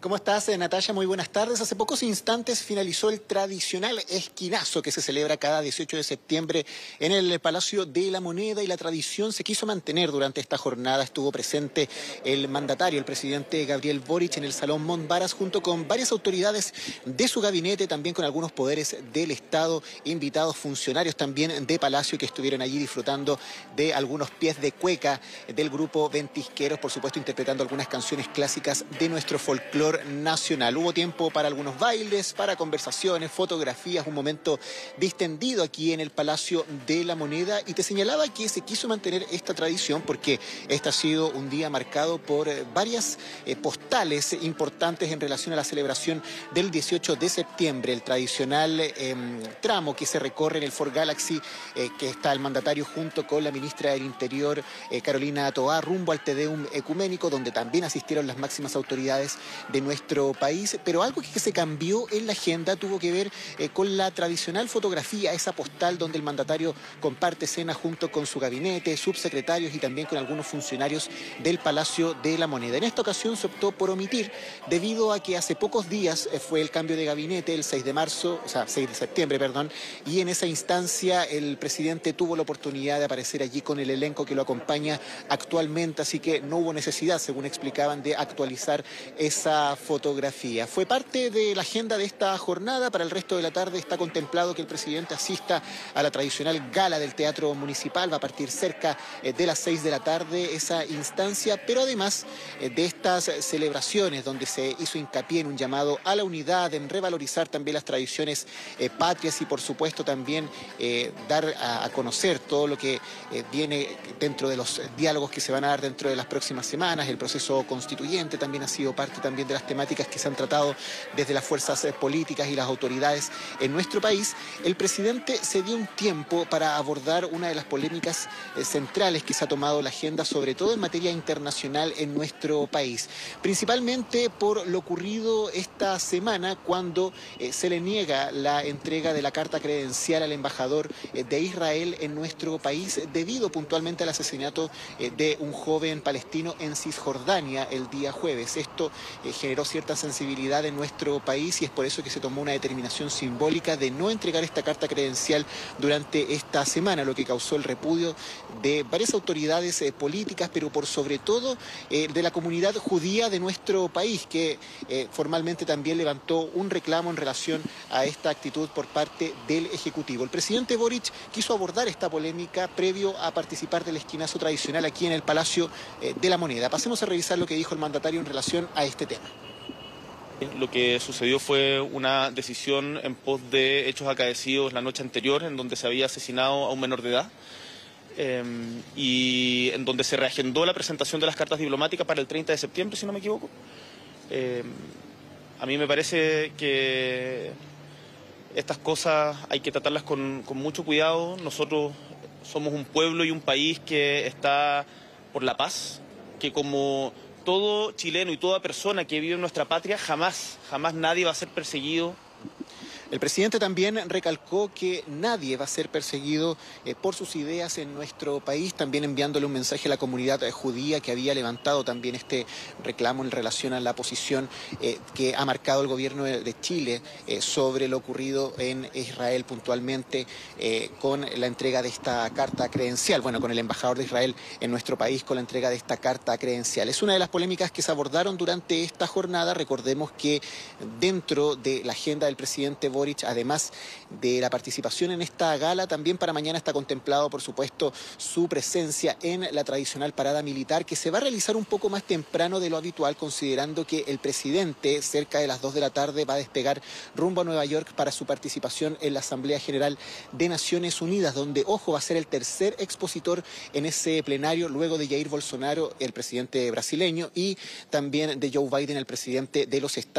¿Cómo estás, eh, Natalia? Muy buenas tardes. Hace pocos instantes finalizó el tradicional esquinazo que se celebra cada 18 de septiembre en el Palacio de la Moneda y la tradición se quiso mantener durante esta jornada. Estuvo presente el mandatario, el presidente Gabriel Boric, en el Salón Montbaras junto con varias autoridades de su gabinete, también con algunos poderes del Estado, invitados funcionarios también de Palacio que estuvieron allí disfrutando de algunos pies de cueca del grupo Ventisqueros, por supuesto interpretando algunas canciones clásicas de nuestro folclore nacional. Hubo tiempo para algunos bailes, para conversaciones, fotografías, un momento distendido aquí en el Palacio de la Moneda y te señalaba que se quiso mantener esta tradición porque este ha sido un día marcado por eh, varias eh, postales importantes en relación a la celebración del 18 de septiembre, el tradicional em, tramo que se recorre en el Fort Galaxy, eh, que está el mandatario junto con la ministra del Interior, Carolina Toá, rumbo al Tedeum Ecuménico, donde también asistieron las máximas autoridades de nuestro país, pero algo que se cambió en la agenda tuvo que ver eh, con la tradicional fotografía, esa postal donde el mandatario comparte escena junto con su gabinete, subsecretarios y también con algunos funcionarios del Palacio de la Moneda. En esta ocasión se optó por omitir debido a que hace pocos días eh, fue el cambio de gabinete, el 6 de marzo, o sea, 6 de septiembre, perdón, y en esa instancia el presidente tuvo la oportunidad de aparecer allí con el elenco que lo acompaña actualmente, así que no hubo necesidad, según explicaban, de actualizar esa fotografía. Fue parte de la agenda de esta jornada. Para el resto de la tarde está contemplado que el presidente asista a la tradicional gala del Teatro Municipal. Va a partir cerca eh, de las seis de la tarde esa instancia, pero además eh, de estas celebraciones donde se hizo hincapié en un llamado a la unidad, en revalorizar también las tradiciones eh, patrias y por supuesto también dar a, conocer todo lo que viene dentro de los diálogos que se van a dar dentro de las próximas semanas. El proceso constituyente también ha sido parte también de temáticas que se han tratado desde las fuerzas eh, políticas y las autoridades en nuestro país, el presidente se dio un tiempo para abordar una de las polémicas eh, centrales que se ha tomado la agenda, sobre todo en materia internacional en nuestro país, principalmente por lo ocurrido esta semana cuando eh, se le niega la entrega de la carta credencial al embajador de Israel en nuestro país debido puntualmente al asesinato de un joven palestino en Cisjordania el día jueves. Esto generó cierta sensibilidad en nuestro país y es por eso que se tomó una determinación simbólica de no entregar esta carta credencial durante esta semana, lo que causó el repudio de varias autoridades eh, políticas, pero por sobre todo eh, de la comunidad judía de nuestro país, que eh, formalmente también levantó un reclamo en relación a esta actitud por parte del Ejecutivo. El presidente Boric quiso abordar esta polémica previo a participar del esquinazo tradicional aquí en el Palacio de la Moneda. Pasemos a revisar lo que dijo el mandatario en relación a este tema. Lo que sucedió fue una decisión en pos de hechos acaecidos la noche anterior, en donde se había asesinado a un menor de edad. Em, y en donde se reagendó la presentación de las cartas diplomáticas para el 30 de septiembre, si no me equivoco. Em, a mí me parece que estas cosas hay que tratarlas con, con mucho cuidado. Nosotros somos un pueblo y un país que está por la paz, que como todo chileno y toda persona que vive en nuestra patria, jamás, jamás nadie va a ser perseguido el presidente también recalcó que nadie va a ser perseguido eh, por sus ideas en nuestro país, también enviándole un mensaje a la comunidad eh, judía que había levantado también este reclamo en relación a la posición eh, que ha marcado el gobierno de Chile sobre lo ocurrido en Israel puntualmente con la entrega de esta carta credencial, bueno, con el embajador de Israel en nuestro país con la entrega de esta carta credencial. Es una de las polémicas que se abordaron durante esta jornada. Recordemos que dentro de la agenda del presidente además de la participación en esta gala, también para mañana está contemplado, por supuesto, su presencia en la tradicional parada militar, que se va a realizar un poco más temprano de lo habitual, considerando que el presidente, cerca de las 2 de la tarde, va a despegar rumbo a Nueva York para su participación en la Asamblea General de Naciones Unidas, donde, ojo, va a ser el tercer expositor en ese plenario, luego de Jair Bolsonaro, el presidente brasileño, y también de Joe Biden, el presidente de los Estados